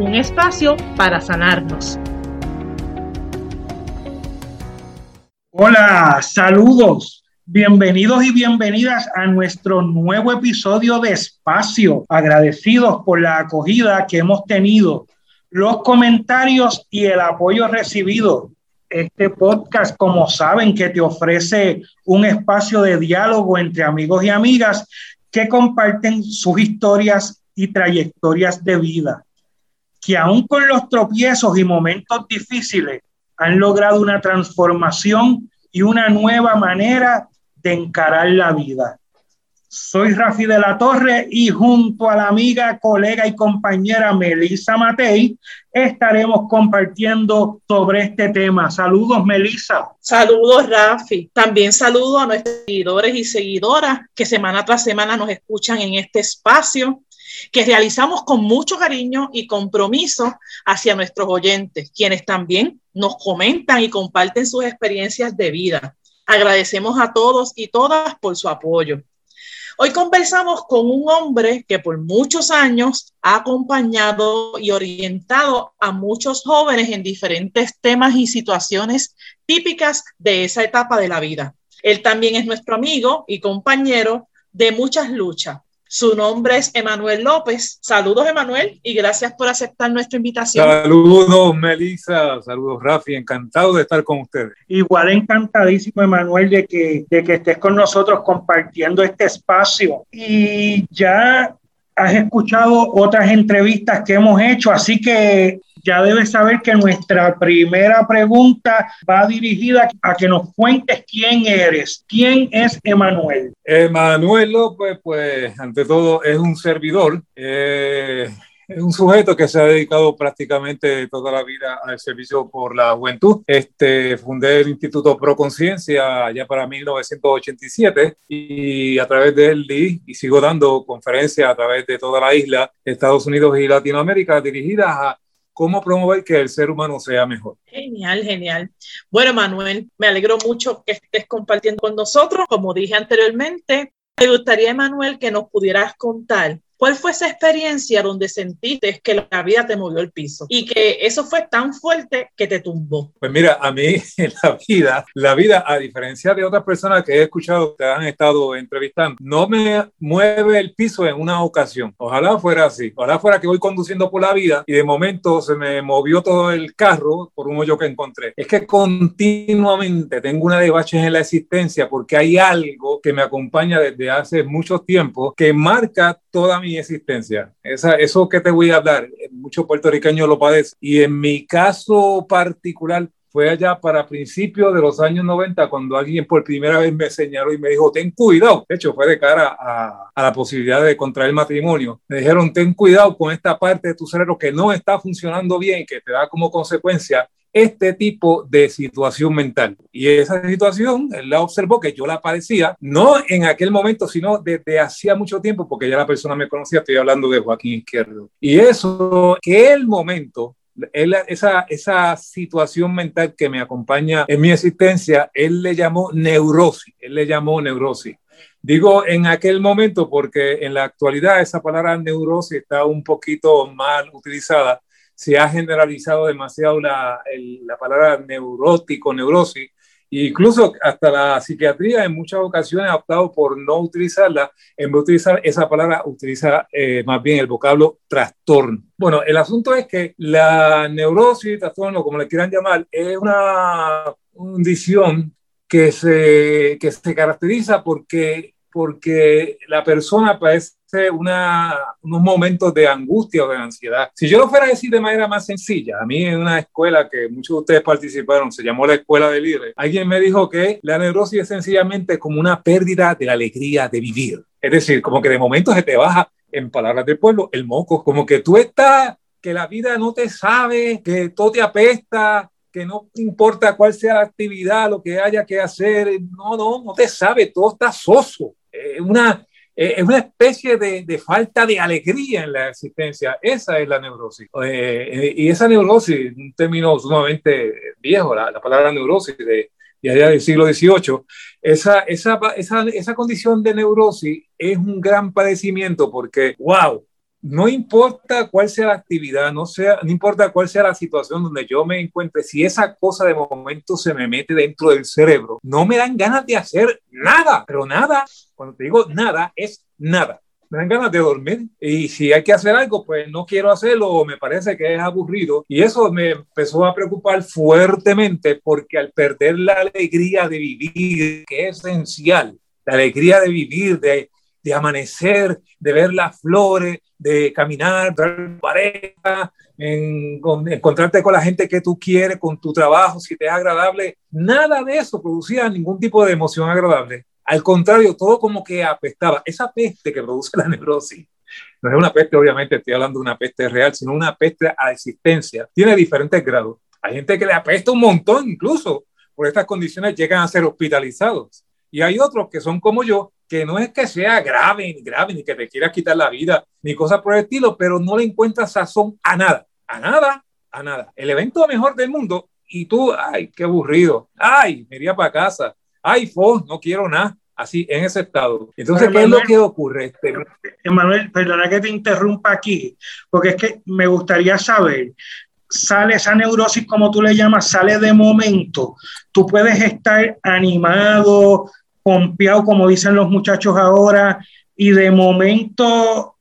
Un espacio para sanarnos. Hola, saludos. Bienvenidos y bienvenidas a nuestro nuevo episodio de Espacio. Agradecidos por la acogida que hemos tenido, los comentarios y el apoyo recibido. Este podcast, como saben, que te ofrece un espacio de diálogo entre amigos y amigas que comparten sus historias y trayectorias de vida, que aún con los tropiezos y momentos difíciles han logrado una transformación y una nueva manera de encarar la vida. Soy Rafi de la Torre y junto a la amiga, colega y compañera Melissa Matei estaremos compartiendo sobre este tema. Saludos, Melissa. Saludos, Rafi. También saludo a nuestros seguidores y seguidoras que semana tras semana nos escuchan en este espacio que realizamos con mucho cariño y compromiso hacia nuestros oyentes, quienes también nos comentan y comparten sus experiencias de vida. Agradecemos a todos y todas por su apoyo. Hoy conversamos con un hombre que por muchos años ha acompañado y orientado a muchos jóvenes en diferentes temas y situaciones típicas de esa etapa de la vida. Él también es nuestro amigo y compañero de muchas luchas, su nombre es Emanuel López. Saludos, Emanuel, y gracias por aceptar nuestra invitación. Saludos, Melissa. Saludos, Rafi. Encantado de estar con ustedes. Igual encantadísimo, Emanuel, de que, de que estés con nosotros compartiendo este espacio. Y ya has escuchado otras entrevistas que hemos hecho, así que ya debes saber que nuestra primera pregunta va dirigida a que nos cuentes quién eres. ¿Quién es Emanuel? Emanuel López, pues ante todo es un servidor. Eh, es un sujeto que se ha dedicado prácticamente toda la vida al servicio por la juventud. Este, fundé el Instituto Pro Conciencia ya para 1987 y a través de él di y sigo dando conferencias a través de toda la isla, Estados Unidos y Latinoamérica dirigidas a cómo promover que el ser humano sea mejor. Genial, genial. Bueno, Manuel, me alegro mucho que estés compartiendo con nosotros. Como dije anteriormente, me gustaría, Manuel, que nos pudieras contar ¿Cuál fue esa experiencia donde sentiste que la vida te movió el piso y que eso fue tan fuerte que te tumbó? Pues mira, a mí en la vida, la vida, a diferencia de otras personas que he escuchado que han estado entrevistando, no me mueve el piso en una ocasión. Ojalá fuera así. Ojalá fuera que voy conduciendo por la vida y de momento se me movió todo el carro por un hoyo que encontré. Es que continuamente tengo una de baches en la existencia porque hay algo que me acompaña desde hace mucho tiempo que marca toda mi existencia. Esa, eso que te voy a hablar, muchos puertorriqueños lo padecen. Y en mi caso particular, fue allá para principios de los años 90 cuando alguien por primera vez me señaló y me dijo, ten cuidado. De hecho, fue de cara a, a, la posibilidad de contraer matrimonio. Me dijeron, ten cuidado con esta parte de tu cerebro que no está funcionando bien, que te da como consecuencia este tipo de situación mental. Y esa situación, él la observó que yo la padecía, no en aquel momento, sino desde hacía mucho tiempo, porque ya la persona me conocía, estoy hablando de Joaquín Izquierdo. Y eso, que el momento, esa, esa situación mental que me acompaña en mi existencia, él le llamó neurosis, él le llamó neurosis. Digo en aquel momento porque en la actualidad esa palabra neurosis está un poquito mal utilizada se ha generalizado demasiado la, la palabra neurótico, neurosis, e incluso hasta la psiquiatría en muchas ocasiones ha optado por no utilizarla, en vez de utilizar esa palabra, utiliza eh, más bien el vocablo trastorno. Bueno, el asunto es que la neurosis, trastorno, como le quieran llamar, es una condición que se, que se caracteriza porque, porque la persona parece una, unos momentos de angustia o de ansiedad. Si yo lo fuera a decir de manera más sencilla, a mí en una escuela que muchos de ustedes participaron, se llamó la Escuela de Líderes, alguien me dijo que la neurosis es sencillamente como una pérdida de la alegría de vivir. Es decir, como que de momento se te baja, en palabras del pueblo, el moco, como que tú estás que la vida no te sabe, que todo te apesta, que no importa cuál sea la actividad, lo que haya que hacer, no, no, no te sabe, todo está soso. Es una, es una especie de, de, falta de alegría en la existencia. Esa es la neurosis. Eh, y esa neurosis, un término sumamente viejo, la, la palabra neurosis de, de allá del siglo XVIII, esa, esa, esa, esa condición de neurosis es un gran padecimiento porque, wow, no importa cuál sea la actividad, no, sea, no importa cuál sea la situación donde yo me encuentre, si esa cosa de momento se me mete dentro del cerebro, no me dan ganas de hacer nada, pero nada, cuando te digo nada, es nada. Me dan ganas de dormir y si hay que hacer algo, pues no quiero hacerlo o me parece que es aburrido. Y eso me empezó a preocupar fuertemente porque al perder la alegría de vivir, que es esencial, la alegría de vivir, de, de amanecer, de ver las flores, de caminar, ver pareja, en, encontrarte con la gente que tú quieres, con tu trabajo, si te es agradable. Nada de eso producía ningún tipo de emoción agradable. Al contrario, todo como que apestaba. Esa peste que produce la neurosis no es una peste, obviamente, estoy hablando de una peste real, sino una peste a existencia. Tiene diferentes grados. Hay gente que le apesta un montón, incluso por estas condiciones llegan a ser hospitalizados. Y hay otros que son como yo, que no es que sea grave, ni grave, ni que te quieras quitar la vida, ni cosas por el estilo, pero no le encuentras sazón a nada, a nada, a nada. El evento mejor del mundo y tú, ay, qué aburrido, ay, me iría para casa, ay, fo, no quiero nada, así en ese estado. Entonces, ¿qué es lo que ocurre? Este... Emanuel, perdona que te interrumpa aquí, porque es que me gustaría saber, sale esa neurosis, como tú le llamas, sale de momento. Tú puedes estar animado, pompeado, como dicen los muchachos ahora, y de momento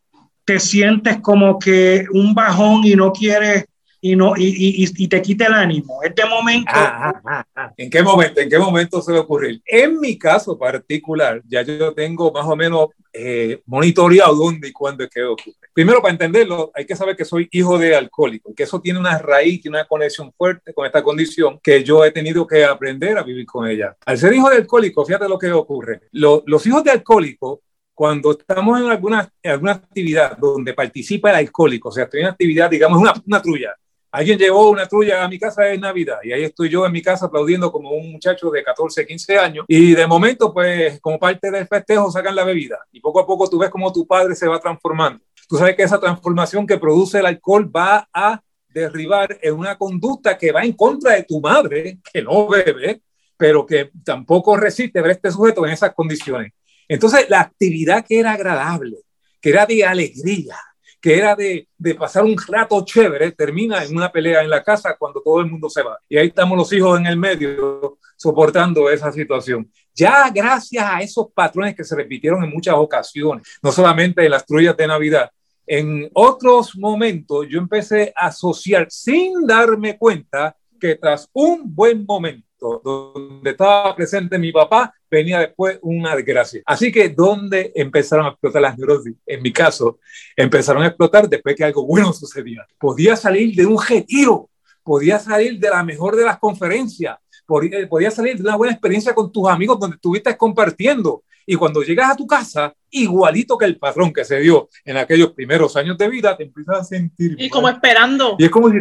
te sientes como que un bajón y no quieres y no y, y, y te quita el ánimo. Este momento. Ah, ah, ah, ¿En qué momento? ¿En qué momento se va a ocurrir? En mi caso particular, ya yo tengo más o menos eh, monitoreado dónde y cuándo es que ocurre. Primero, para entenderlo, hay que saber que soy hijo de alcohólico, que eso tiene una raíz, tiene una conexión fuerte con esta condición que yo he tenido que aprender a vivir con ella. Al ser hijo de alcohólico, fíjate lo que ocurre. Lo, los hijos de alcohólico cuando estamos en alguna, en alguna actividad donde participa el alcohólico, o sea, estoy en una actividad, digamos, una, una trulla, Alguien llevó una trulla a mi casa de Navidad y ahí estoy yo en mi casa aplaudiendo como un muchacho de 14, 15 años y de momento pues como parte del festejo sacan la bebida y poco a poco tú ves como tu padre se va transformando. Tú sabes que esa transformación que produce el alcohol va a derribar en una conducta que va en contra de tu madre, que no bebe, pero que tampoco resiste ver este sujeto en esas condiciones. Entonces la actividad que era agradable, que era de alegría, que era de, de, pasar un rato chévere, termina en una pelea en la casa cuando todo el mundo se va. Y ahí estamos los hijos en el medio soportando esa situación. Ya gracias a esos patrones que se repitieron en muchas ocasiones, no solamente en las trullas de Navidad, en otros momentos yo empecé a asociar sin darme cuenta que tras un buen momento donde estaba presente mi papá, venía después una desgracia. Así que, ¿dónde empezaron a explotar las neurosis? En mi caso, empezaron a explotar después que algo bueno sucedía. Podía salir de un retiro, podía salir de la mejor de las conferencias, podía salir de una buena experiencia con tus amigos donde estuviste compartiendo. Y cuando llegas a tu casa, igualito que el patrón que se dio en aquellos primeros años de vida, te empiezas a sentir. Y como esperando. Y es como si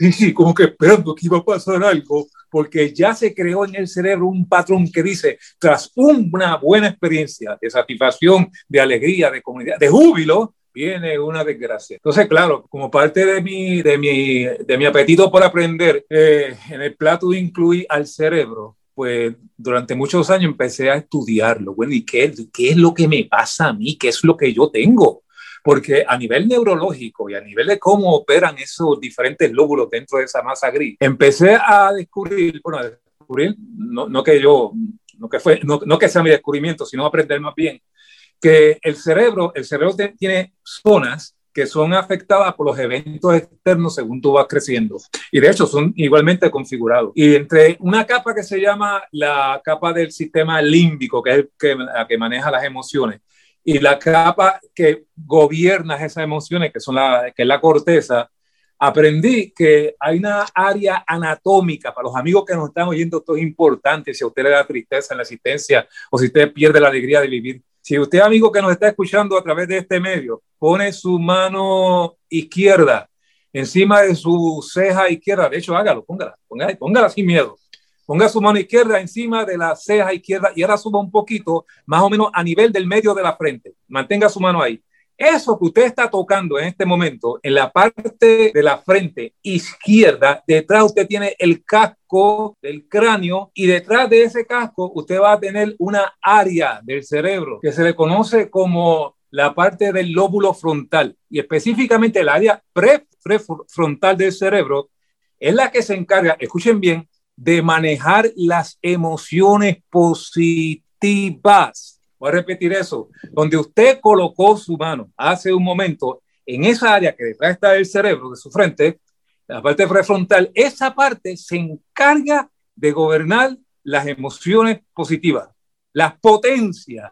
Sí, sí, como que esperando que iba a pasar algo, porque ya se creó en el cerebro un patrón que dice, tras una buena experiencia de satisfacción, de alegría, de comunidad, de júbilo, viene una desgracia. Entonces, claro, como parte de mi, de mi, de mi apetito por aprender, eh, en el plato incluí al cerebro, pues durante muchos años empecé a estudiarlo. Bueno, ¿y qué, qué es lo que me pasa a mí? ¿Qué es lo que yo tengo? porque a nivel neurológico y a nivel de cómo operan esos diferentes lóbulos dentro de esa masa gris, empecé a descubrir, bueno, a descubrir, no, no que yo, no que, fue, no, no que sea mi descubrimiento, sino aprender más bien, que el cerebro, el cerebro tiene zonas que son afectadas por los eventos externos según tú vas creciendo. Y de hecho son igualmente configurados. Y entre una capa que se llama la capa del sistema límbico, que es la que maneja las emociones, y la capa que gobierna esas emociones, que, son la, que es la corteza, aprendí que hay una área anatómica, para los amigos que nos están oyendo, esto es importante, si a usted le da tristeza en la existencia o si usted pierde la alegría de vivir. Si usted, amigo que nos está escuchando a través de este medio, pone su mano izquierda encima de su ceja izquierda. De hecho, hágalo, póngala, póngala, póngala sin miedo. Ponga su mano izquierda encima de la ceja izquierda y ahora suba un poquito, más o menos a nivel del medio de la frente. Mantenga su mano ahí. Eso que usted está tocando en este momento, en la parte de la frente izquierda, detrás usted tiene el casco del cráneo y detrás de ese casco usted va a tener una área del cerebro que se le conoce como la parte del lóbulo frontal y específicamente el área prefrontal del cerebro es la que se encarga, escuchen bien, de manejar las emociones positivas. Voy a repetir eso. Donde usted colocó su mano hace un momento en esa área que detrás está el cerebro de su frente, la parte prefrontal, esa parte se encarga de gobernar las emociones positivas, las potencias.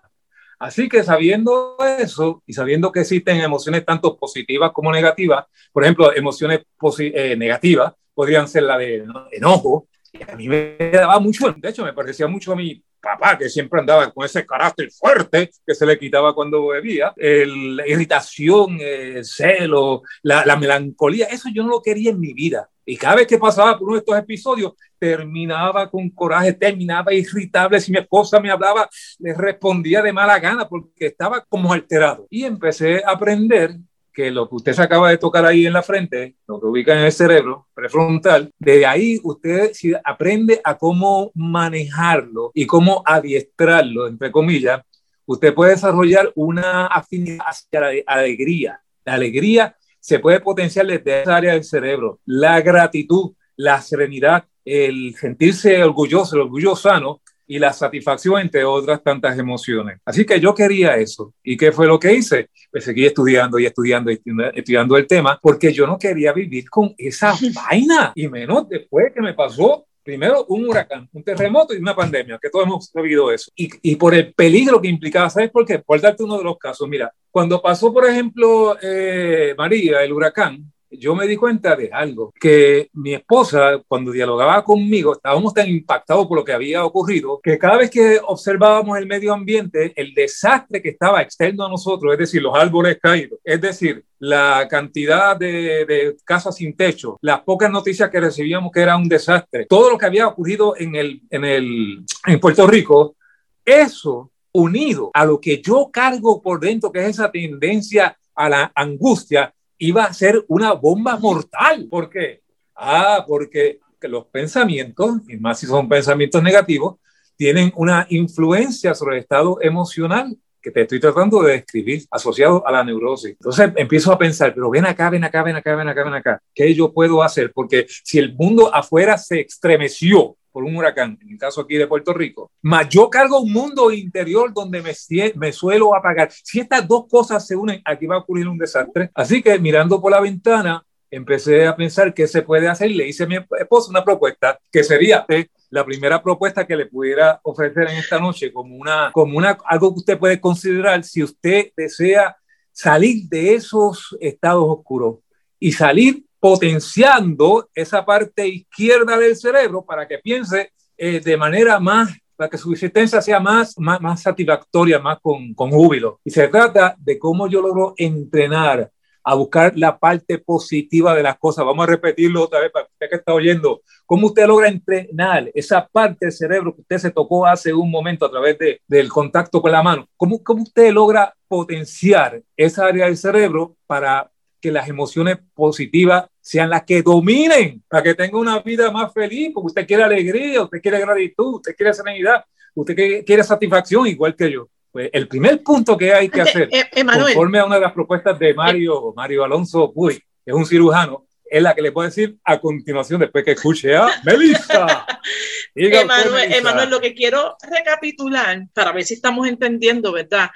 Así que sabiendo eso y sabiendo que existen emociones tanto positivas como negativas, por ejemplo, emociones eh, negativas podrían ser la de enojo, a mí me daba mucho, de hecho me parecía mucho a mi papá, que siempre andaba con ese carácter fuerte que se le quitaba cuando bebía, el, la irritación, el celo, la, la, melancolía, eso yo no lo quería en mi vida. Y cada vez que pasaba por uno de estos episodios, terminaba con coraje, terminaba irritable. Si mi esposa me hablaba, le respondía de mala gana porque estaba como alterado. Y empecé a aprender que lo que usted se acaba de tocar ahí en la frente, lo que ubica en el cerebro prefrontal, de ahí usted aprende a cómo manejarlo y cómo adiestrarlo, entre comillas, usted puede desarrollar una afinidad hacia la alegría. La alegría se puede potenciar desde esa área del cerebro. La gratitud, la serenidad, el sentirse orgulloso, el orgullo sano, y la satisfacción, entre otras tantas emociones. Así que yo quería eso. ¿Y qué fue lo que hice? Pues seguí estudiando y estudiando y estudiando el tema porque yo no quería vivir con esa vaina. Y menos después que me pasó primero un huracán, un terremoto y una pandemia, que todos hemos vivido eso. Y, y, por el peligro que implicaba, ¿sabes por qué? Por darte uno de los casos, mira, cuando pasó, por ejemplo, eh, María, el huracán, yo me di cuenta de algo, que mi esposa, cuando dialogaba conmigo, estábamos tan impactados por lo que había ocurrido, que cada vez que observábamos el medio ambiente, el desastre que estaba externo a nosotros, es decir, los árboles caídos, es decir, la cantidad de, de, casas sin techo, las pocas noticias que recibíamos que era un desastre, todo lo que había ocurrido en, el, en, el, en Puerto Rico, eso unido a lo que yo cargo por dentro, que es esa tendencia a la angustia, iba a ser una bomba mortal. ¿Por qué? Ah, porque los pensamientos, y más si son pensamientos negativos, tienen una influencia sobre el estado emocional que te estoy tratando de describir asociado a la neurosis. Entonces empiezo a pensar, pero ven acá, ven acá, ven acá, ven acá, ven acá. ¿Qué yo puedo hacer? Porque si el mundo afuera se estremeció por un huracán, en el caso aquí de Puerto Rico, más yo cargo un mundo interior donde me, me suelo apagar. Si estas dos cosas se unen, aquí va a ocurrir un desastre. Así que mirando por la ventana, empecé a pensar qué se puede hacer. Le hice a mi esposa una propuesta que sería la primera propuesta que le pudiera ofrecer en esta noche como una, como una, algo que usted puede considerar si usted desea salir de esos estados oscuros y salir potenciando esa parte izquierda del cerebro para que piense eh, de manera más, para que su existencia sea más, más, más satisfactoria, más con, con júbilo. Y se trata de cómo yo logro entrenar a buscar la parte positiva de las cosas. Vamos a repetirlo otra vez para usted que está oyendo. ¿Cómo usted logra entrenar esa parte del cerebro que usted se tocó hace un momento a través de, del contacto con la mano? ¿Cómo, ¿Cómo usted logra potenciar esa área del cerebro para que las emociones positivas sean las que dominen, para que tenga una vida más feliz, porque usted quiere alegría, usted quiere gratitud, usted quiere serenidad, usted quiere satisfacción igual que yo. Pues el primer punto que hay que hacer, eh, conforme a una de las propuestas de Mario, Mario Alonso Puy, que es un cirujano, es la que le puedo decir a continuación después que escuche a Melissa. Emanuel, Emanuel, lo que quiero recapitular para ver si estamos entendiendo, ¿verdad?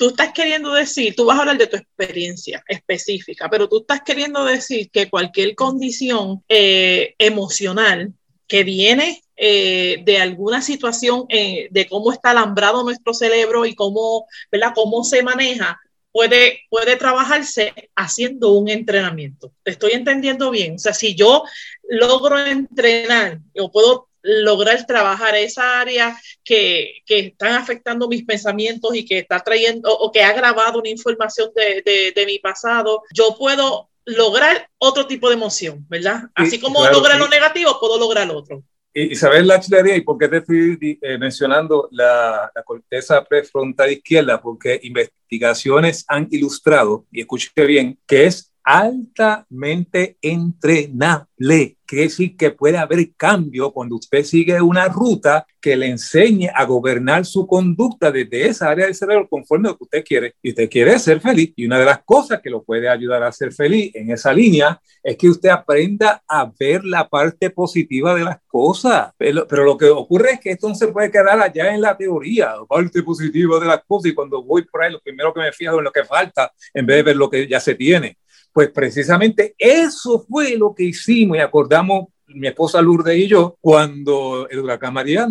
Tú estás queriendo decir, tú vas a hablar de tu experiencia específica, pero tú estás queriendo decir que cualquier condición eh, emocional que viene eh, de alguna situación eh, de cómo está alambrado nuestro cerebro y cómo, ¿verdad? cómo se maneja, puede, puede trabajarse haciendo un entrenamiento. ¿Te estoy entendiendo bien? O sea, si yo logro entrenar o puedo lograr trabajar esa área que, que, están afectando mis pensamientos y que está trayendo o que ha grabado una información de, de, de mi pasado, yo puedo lograr otro tipo de emoción, ¿verdad? Así como lograr lo negativo, puedo lograr lo otro. Isabel Lachlería, ¿y por qué te estoy eh, mencionando la, la, corteza prefrontal izquierda? Porque investigaciones han ilustrado, y escuche bien, que es altamente entrenable. Quiere decir que puede haber cambio cuando usted sigue una ruta que le enseñe a gobernar su conducta desde esa área del cerebro conforme a lo que usted quiere. Y usted quiere ser feliz. Y una de las cosas que lo puede ayudar a ser feliz en esa línea es que usted aprenda a ver la parte positiva de las cosas. Pero, lo que ocurre es que esto no se puede quedar allá en la teoría, la parte positiva de las cosas. Y cuando voy por ahí, lo primero que me fijo en lo que falta en vez de ver lo que ya se tiene. Pues precisamente eso fue lo que hicimos y acordamos mi esposa Lourdes y yo cuando el huracán María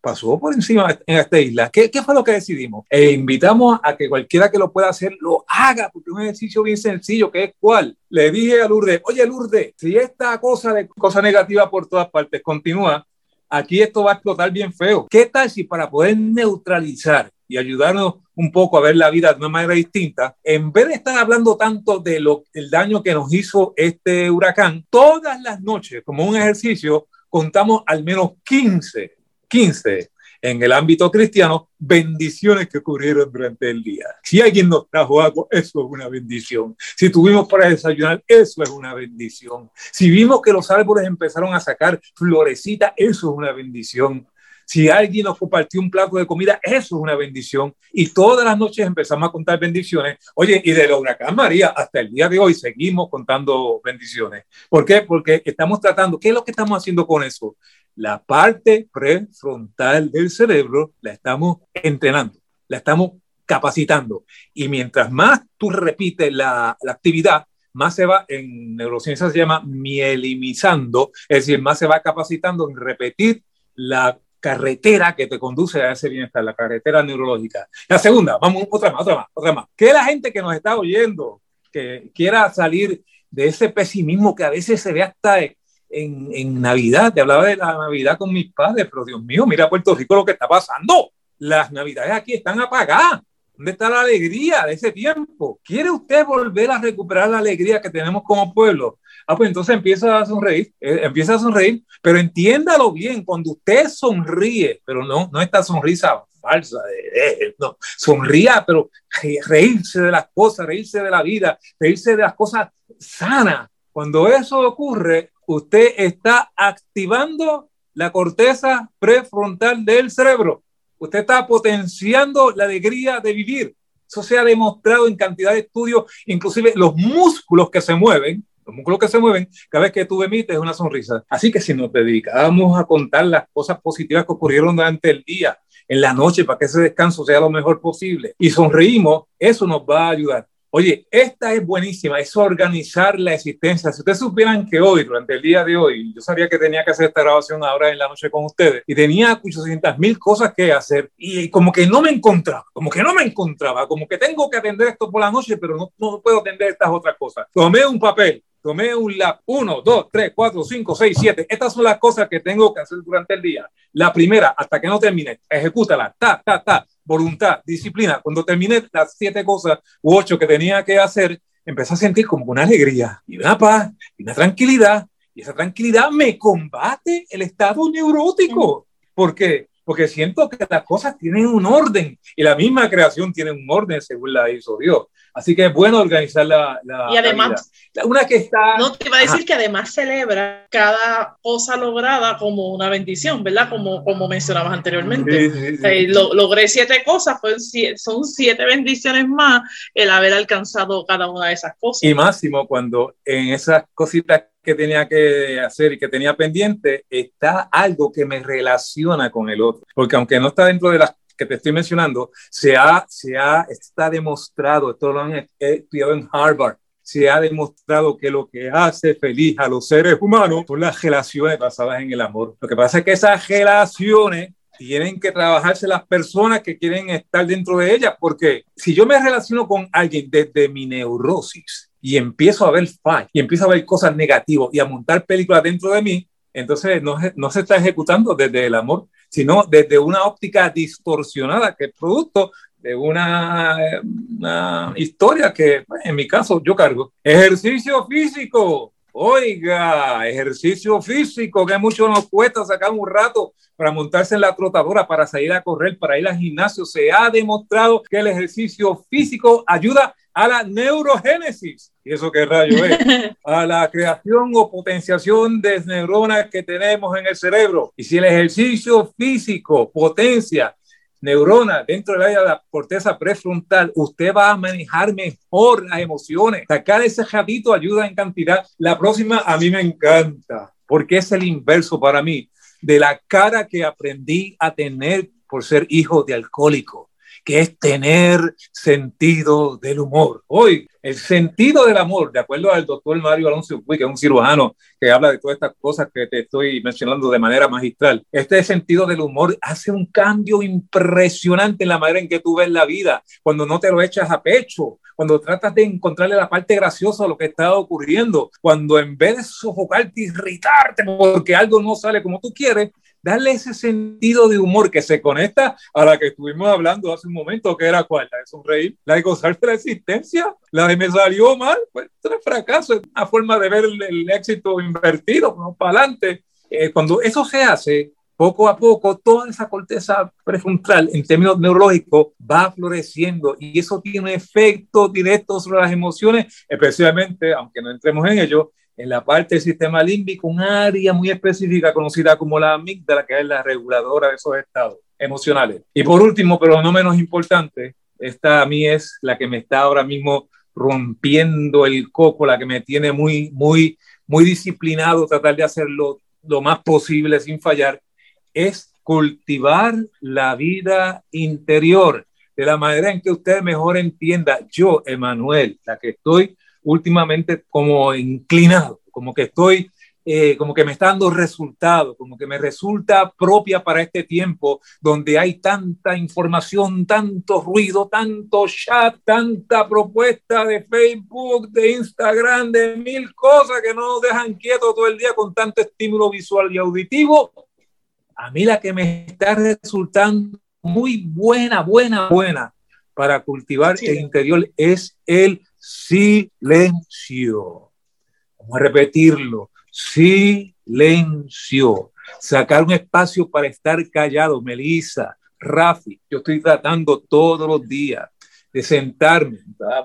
pasó por encima en esta isla. ¿Qué, ¿Qué, fue lo que decidimos? E invitamos a que cualquiera que lo pueda hacer lo haga, porque es un ejercicio bien sencillo, que es cuál. Le dije a Lourdes, oye Lourdes, si esta cosa de cosa negativa por todas partes continúa, aquí esto va a explotar bien feo. ¿Qué tal si para poder neutralizar y ayudarnos un poco a ver la vida de una manera distinta, en vez de estar hablando tanto de lo, el daño que nos hizo este huracán, todas las noches, como un ejercicio, contamos al menos 15, 15 en el ámbito cristiano, bendiciones que ocurrieron durante el día. Si alguien nos trajo algo, eso es una bendición. Si tuvimos para desayunar, eso es una bendición. Si vimos que los árboles empezaron a sacar florecita, eso es una bendición. Si alguien nos compartió un plato de comida, eso es una bendición. Y todas las noches empezamos a contar bendiciones. Oye, y de la huracán María hasta el día de hoy seguimos contando bendiciones. ¿Por qué? Porque estamos tratando, ¿qué es lo que estamos haciendo con eso? La parte prefrontal del cerebro la estamos entrenando, la estamos capacitando. Y mientras más tú repites la, la actividad, más se va, en neurociencia se llama mielimizando, es decir, más se va capacitando en repetir la carretera que te conduce a ese bienestar, la carretera neurológica. La segunda, vamos, otra más, otra más, otra más. Que la gente que nos está oyendo, que quiera salir de ese pesimismo que a veces se ve hasta en, en Navidad, te hablaba de la Navidad con mis padres, pero Dios mío, mira Puerto Rico lo que está pasando. Las Navidades aquí están apagadas. ¿Dónde está la alegría de ese tiempo? ¿Quiere usted volver a recuperar la alegría que tenemos como pueblo? Ah, pues entonces empieza a sonreír, eh, empieza a sonreír, pero entiéndalo bien, cuando usted sonríe, pero no, no esta sonrisa falsa, de, no, sonría, pero reírse de las cosas, reírse de la vida, reírse de las cosas sanas. Cuando eso ocurre, usted está activando la corteza prefrontal del cerebro. Usted está potenciando la alegría de vivir. Eso se ha demostrado en cantidad de estudios, inclusive los músculos que se mueven los músculos que se mueven, cada vez que tú emites una sonrisa. Así que si nos dedicamos a contar las cosas positivas que ocurrieron durante el día, en la noche, para que ese descanso sea lo mejor posible, y sonreímos, eso nos va a ayudar. Oye, esta es buenísima, es organizar la existencia. Si ustedes supieran que hoy, durante el día de hoy, yo sabía que tenía que hacer esta grabación ahora en la noche con ustedes y tenía 800 mil cosas que hacer y como que no me encontraba, como que no me encontraba, como que tengo que atender esto por la noche, pero no, no puedo atender estas otras cosas. Tomé un papel, tomé un lap, uno, dos, tres, cuatro, cinco, seis, siete. Estas son las cosas que tengo que hacer durante el día. La primera, hasta que no termine, ejecútala, ta, ta, ta, voluntad, disciplina. Cuando terminé las siete cosas u ocho que tenía que hacer, empecé a sentir como una alegría y una paz y una tranquilidad. Y esa tranquilidad me combate el estado neurótico. ¿Por qué? Porque siento que las cosas tienen un orden y la misma creación tiene un orden según la hizo Dios. Así que es bueno organizar la, la Y además, una que está... No, te iba a decir que además celebra cada cosa lograda como una bendición, ¿verdad? Como, como mencionabas anteriormente. logré siete cosas, pues son siete bendiciones más el haber alcanzado cada una de esas cosas. Y máximo cuando en esas cositas que tenía que hacer y que tenía pendiente, está algo que me relaciona con el otro. Porque aunque no está dentro de las que te estoy mencionando, se ha, se ha, está demostrado, esto lo han estudiado en Harvard, se ha demostrado que lo que hace feliz a los seres humanos son las relaciones basadas en el amor. Lo que pasa es que esas relaciones tienen que trabajarse las personas que quieren estar dentro de ellas, porque si yo me relaciono con alguien desde mi neurosis y empiezo a ver fallas y empiezo a ver cosas negativas y a montar películas dentro de mí, entonces no, no se está ejecutando desde el amor, sino desde una óptica distorsionada que es producto de una, historia que pues, en mi caso yo cargo. Ejercicio físico. Oiga, ejercicio físico, que mucho nos cuesta sacar un rato para montarse en la trotadora, para salir a correr, para ir al gimnasio. Se ha demostrado que el ejercicio físico ayuda a la neurogénesis. ¿Y eso qué rayo es? A la creación o potenciación de neuronas que tenemos en el cerebro. Y si el ejercicio físico potencia neuronas dentro del área de la corteza prefrontal, usted va a manejar mejor las emociones. Sacar ese jadito ayuda en cantidad. La próxima a mí me encanta, porque es el inverso para mí de la cara que aprendí a tener por ser hijo de alcohólico que es tener sentido del humor. Hoy, el sentido del amor, de acuerdo al doctor Mario Alonso, que es un cirujano que habla de todas estas cosas que te estoy mencionando de manera magistral, este sentido del humor hace un cambio impresionante en la manera en que tú ves la vida, cuando no te lo echas a pecho, cuando tratas de encontrarle la parte graciosa a lo que está ocurriendo, cuando en vez de sofocarte irritarte porque algo no sale como tú quieres, darle ese sentido de humor que se conecta a la que estuvimos hablando hace un momento, que era cuál, la de sonreír, la de gozarte la existencia, la de me salió mal, pues es un fracaso, es una forma de ver el, éxito invertido, ¿no? para adelante. Eh, cuando eso se hace, poco a poco toda esa corteza prefrontal en términos neurológicos va floreciendo y eso tiene efectos directos sobre las emociones, especialmente, aunque no entremos en ello, en la parte del sistema límbico, un área muy específica conocida como la amígdala, que es la reguladora de esos estados emocionales. Y por último, pero no menos importante, esta a mí es la que me está ahora mismo rompiendo el coco, la que me tiene muy, muy, muy disciplinado, tratar de hacerlo lo más posible sin fallar, es cultivar la vida interior de la manera en que usted mejor entienda. Yo, Emanuel, la que estoy últimamente como inclinado, como que estoy, eh, como que me está dando resultado, como que me resulta propia para este tiempo donde hay tanta información, tanto ruido, tanto chat, tanta propuesta de Facebook, de Instagram, de mil cosas que no nos dejan quietos todo el día con tanto estímulo visual y auditivo. A mí la que me está resultando muy buena, buena, buena para cultivar el interior es el silencio. Vamos a repetirlo. Silencio. Sacar un espacio para estar callado. Melissa, Rafi, yo estoy tratando todos los días de sentarme,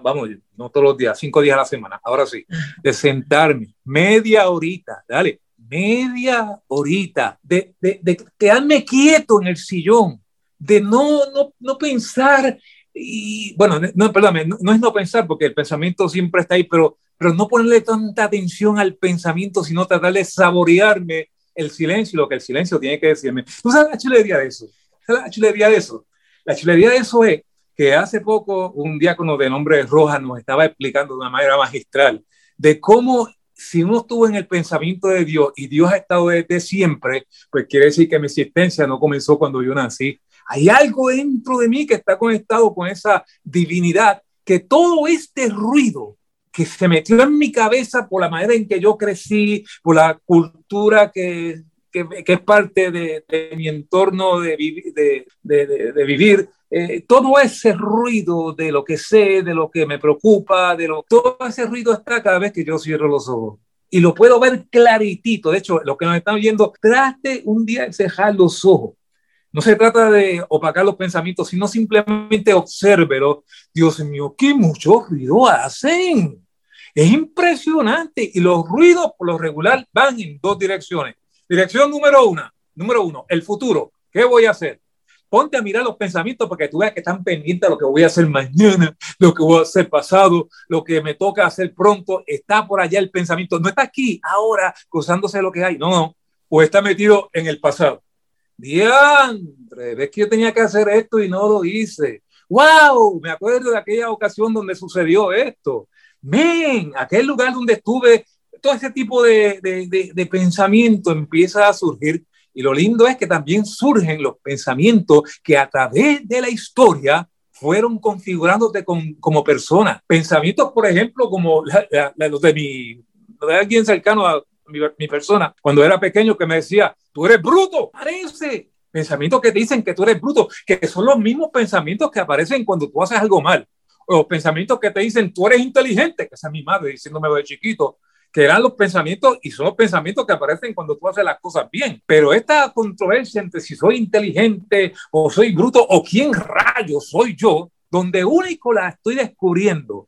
vamos, no todos los días, cinco días a la semana, ahora sí, de sentarme media horita, dale, media horita, de, de, de quedarme quieto en el sillón, de no, no, no pensar y bueno, no, perdón, no, es no pensar porque el pensamiento siempre está ahí, pero, pero no ponerle tanta atención al pensamiento, sino tratar de saborearme el silencio, lo que el silencio tiene que decirme. ¿Tú sabes la chulería de eso? ¿Sabes la chulería de eso? La chulería de eso es que hace poco un diácono de nombre Rojas nos estaba explicando de una manera magistral de cómo si uno estuvo en el pensamiento de Dios y Dios ha estado desde siempre, pues quiere decir que mi existencia no comenzó cuando yo nací, hay algo dentro de mí que está conectado con esa divinidad, que todo este ruido que se metió en mi cabeza por la manera en que yo crecí, por la cultura que, que, es parte de, mi entorno de, vivir, eh, todo ese ruido de lo que sé, de lo que me preocupa, de lo, todo ese ruido está cada vez que yo cierro los ojos. Y lo puedo ver claritito. De hecho, lo que nos están viendo, trate un día de cerrar los ojos no se trata de opacar los pensamientos, sino simplemente obsérvelo. Dios mío, qué mucho ruido hacen. Es impresionante. Y los ruidos, por lo regular, van en dos direcciones. Dirección número uno, número uno, el futuro. ¿Qué voy a hacer? Ponte a mirar los pensamientos para que tú veas que están pendientes de lo que voy a hacer mañana, lo que voy a hacer pasado, lo que me toca hacer pronto. Está por allá el pensamiento. No está aquí, ahora, cruzándose lo que hay. No, no. O está metido en el pasado diantre, ves que yo tenía que hacer esto y no lo hice. ¡Wow! Me acuerdo de aquella ocasión donde sucedió esto. Men, aquel lugar donde estuve, todo ese tipo de, de, de, pensamiento empieza a surgir. Y lo lindo es que también surgen los pensamientos que a través de la historia fueron configurándote como persona. Pensamientos, por ejemplo, como los de mi, de alguien cercano a, mi, persona, cuando era pequeño, que me decía, tú eres bruto, parece, Pensamientos que te dicen que tú eres bruto, que son los mismos pensamientos que aparecen cuando tú haces algo mal. O pensamientos que te dicen tú eres inteligente, que esa es mi madre diciéndome de chiquito, que eran los pensamientos y son los pensamientos que aparecen cuando tú haces las cosas bien. Pero esta controversia entre si soy inteligente o soy bruto o quién rayo soy yo, donde único la estoy descubriendo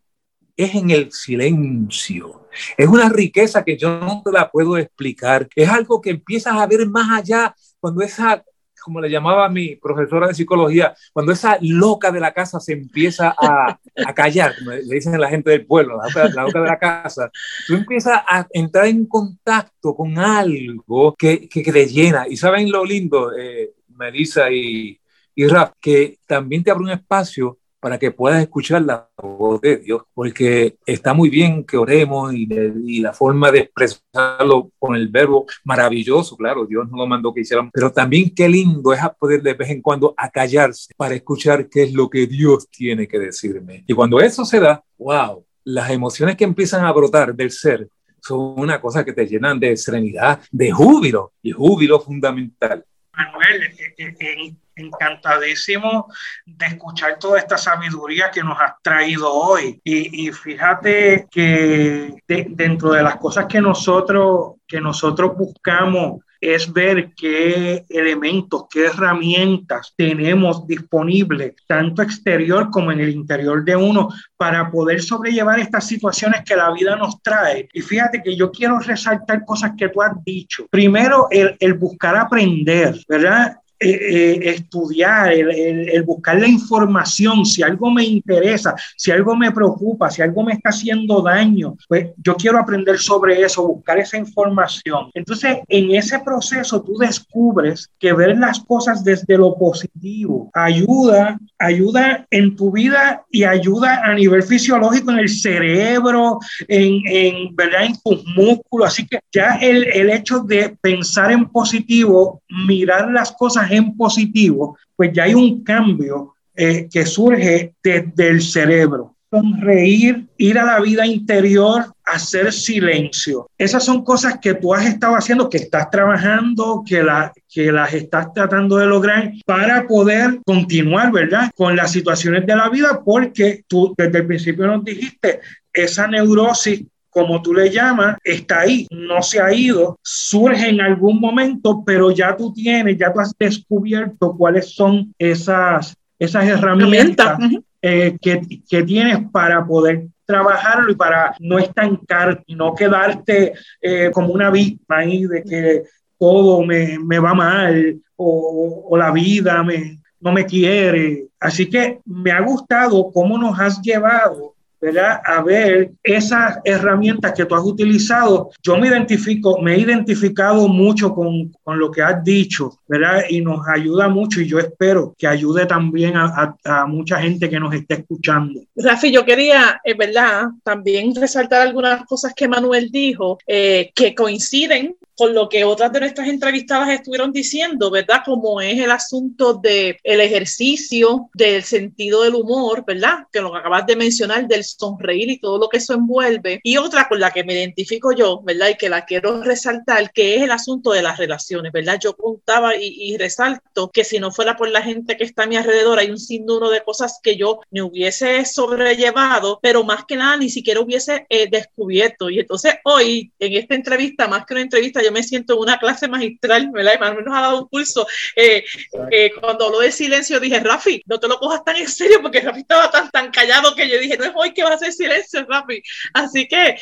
es en el silencio. Es una riqueza que yo no te la puedo explicar. Es algo que empiezas a ver más allá cuando esa como le llamaba mi profesora de psicología, cuando esa loca de la casa se empieza a, a callar, como le dicen a la gente del pueblo, la loca, la loca, de la casa, tú empiezas a entrar en contacto con algo que, que, que te llena. Y saben lo lindo, eh, Melissa y, y Raf, que también te abre un espacio para que puedas escuchar la voz de Dios, porque está muy bien que oremos y, la forma de expresarlo con el verbo maravilloso, claro, Dios no lo mandó que hicieran, pero también qué lindo es poder de vez en cuando acallarse para escuchar qué es lo que Dios tiene que decirme. Y cuando eso se da, wow, las emociones que empiezan a brotar del ser son una cosa que te llenan de serenidad, de júbilo, y júbilo fundamental. Manuel, eh, eh, en encantadísimo de escuchar toda esta sabiduría que nos has traído hoy. Y, fíjate que dentro de las cosas que nosotros, que nosotros buscamos es ver qué elementos, qué herramientas tenemos disponibles, tanto exterior como en el interior de uno, para poder sobrellevar estas situaciones que la vida nos trae. Y fíjate que yo quiero resaltar cosas que tú has dicho. Primero, el, el buscar aprender, ¿verdad? Eh, eh, estudiar, el, buscar la información, si algo me interesa, si algo me preocupa, si algo me está haciendo daño, pues yo quiero aprender sobre eso, buscar esa información. Entonces, en ese proceso tú descubres que ver las cosas desde lo positivo ayuda, ayuda en tu vida y ayuda a nivel fisiológico en el cerebro, en, en, ¿verdad? en tus músculos. Así que ya el, el hecho de pensar en positivo, mirar las cosas en positivo, pues ya hay un cambio eh, que surge desde el cerebro. Sonreír, ir a la vida interior, hacer silencio. Esas son cosas que tú has estado haciendo, que estás trabajando, que, la, que las estás tratando de lograr para poder continuar, ¿verdad? Con las situaciones de la vida, porque tú desde el principio nos dijiste, esa neurosis como tú le llamas, está ahí, no se ha ido, surge en algún momento, pero ya tú tienes, ya tú has descubierto cuáles son esas, esas herramientas eh, que, que tienes para poder trabajarlo y para no estancar y no quedarte eh, como una víctima ahí de que todo me, me va mal o, o la vida me, no me quiere. Así que me ha gustado cómo nos has llevado ¿verdad? A ver esas herramientas que tú has utilizado. Yo me identifico, me he identificado mucho con, con lo que has dicho, ¿verdad? Y nos ayuda mucho y yo espero que ayude también a, a, mucha gente que nos esté escuchando. Rafi, yo quería, es verdad, también resaltar algunas cosas que Manuel dijo eh, que coinciden con lo que otras de nuestras entrevistadas estuvieron diciendo, ¿verdad? Como es el asunto del el ejercicio, del sentido del humor, ¿verdad? Que lo que acabas de mencionar, del sonreír y todo lo que eso envuelve. Y otra con la que me identifico yo, ¿verdad? Y que la quiero resaltar, que es el asunto de las relaciones, ¿verdad? Yo contaba y, y resalto que si no fuera por la gente que está a mi alrededor, hay un sinnúmero de cosas que yo ni hubiese sobrellevado, pero más que nada ni siquiera hubiese eh, descubierto. Y entonces hoy, en esta entrevista, más que una entrevista, yo me siento en una clase magistral, ¿verdad? Y Manuel nos ha dado un curso. Eh, eh, cuando habló de silencio, dije, Rafi, no te lo cojas tan en serio, porque Rafi estaba tan, tan callado que yo dije, no es hoy que va a hacer silencio, Rafi. Así que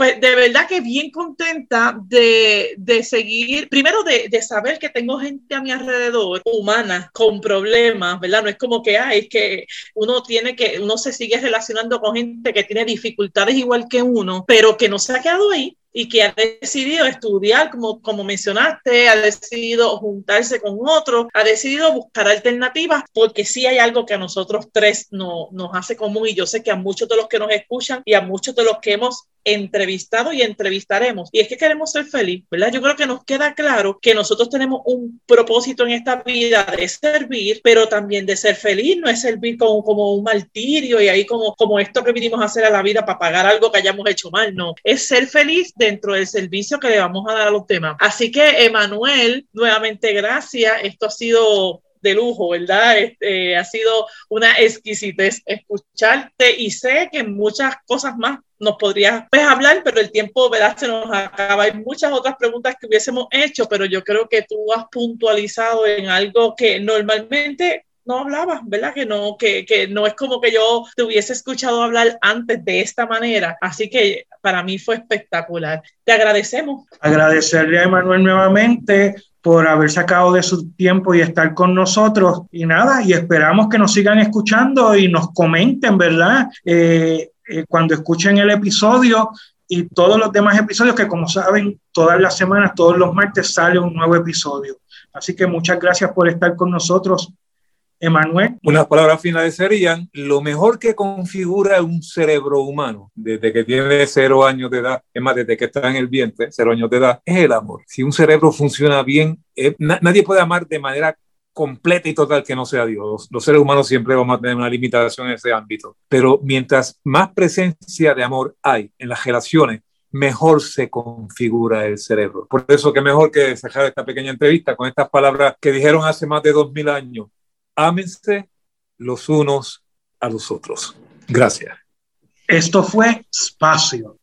pues de verdad que bien contenta de, de seguir, primero de, de, saber que tengo gente a mi alrededor, humana, con problemas, ¿verdad? No es como que, ay, es que uno tiene que, uno se sigue relacionando con gente que tiene dificultades igual que uno, pero que no se ha quedado ahí, y que ha decidido estudiar, como, como mencionaste, ha decidido juntarse con otros, ha decidido buscar alternativas, porque sí hay algo que a nosotros tres no, nos hace común y yo sé que a muchos de los que nos escuchan y a muchos de los que hemos entrevistado y entrevistaremos. Y es que queremos ser feliz, ¿verdad? Yo creo que nos queda claro que nosotros tenemos un propósito en esta vida de servir, pero también de ser feliz. No es servir como, como un martirio y ahí como, como esto que vinimos a hacer a la vida para pagar algo que hayamos hecho mal. No, es ser feliz dentro del servicio que le vamos a dar a los demás. Así que, Emanuel, nuevamente gracias. Esto ha sido de lujo, ¿verdad? Este, ha sido una exquisitez escucharte y sé que muchas cosas más nos podrías pues, hablar, pero el tiempo, ¿verdad? Se nos acaba. Hay muchas otras preguntas que hubiésemos hecho, pero yo creo que tú has puntualizado en algo que normalmente no hablabas, ¿verdad? Que no, que, que, no es como que yo te hubiese escuchado hablar antes de esta manera. Así que para mí fue espectacular. Te agradecemos. Agradecerle a Emanuel nuevamente por haber sacado de su tiempo y estar con nosotros. Y nada, y esperamos que nos sigan escuchando y nos comenten, ¿verdad? Eh, eh, cuando escuchen el episodio y todos los demás episodios, que como saben, todas las semanas, todos los martes sale un nuevo episodio. Así que muchas gracias por estar con nosotros. Emanuel. Unas palabras finales serían, lo mejor que configura un cerebro humano desde que tiene cero años de edad, es más, desde que está en el vientre, cero años de edad, es el amor. Si un cerebro funciona bien, eh, nadie puede amar de manera completa y total que no sea Dios. Los seres humanos siempre vamos a tener una limitación en ese ámbito. Pero mientras más presencia de amor hay en las relaciones, mejor se configura el cerebro. Por eso que mejor que cerrar esta pequeña entrevista con estas palabras que dijeron hace más de dos mil años ámense los unos a los otros. Gracias. Esto fue Espacio.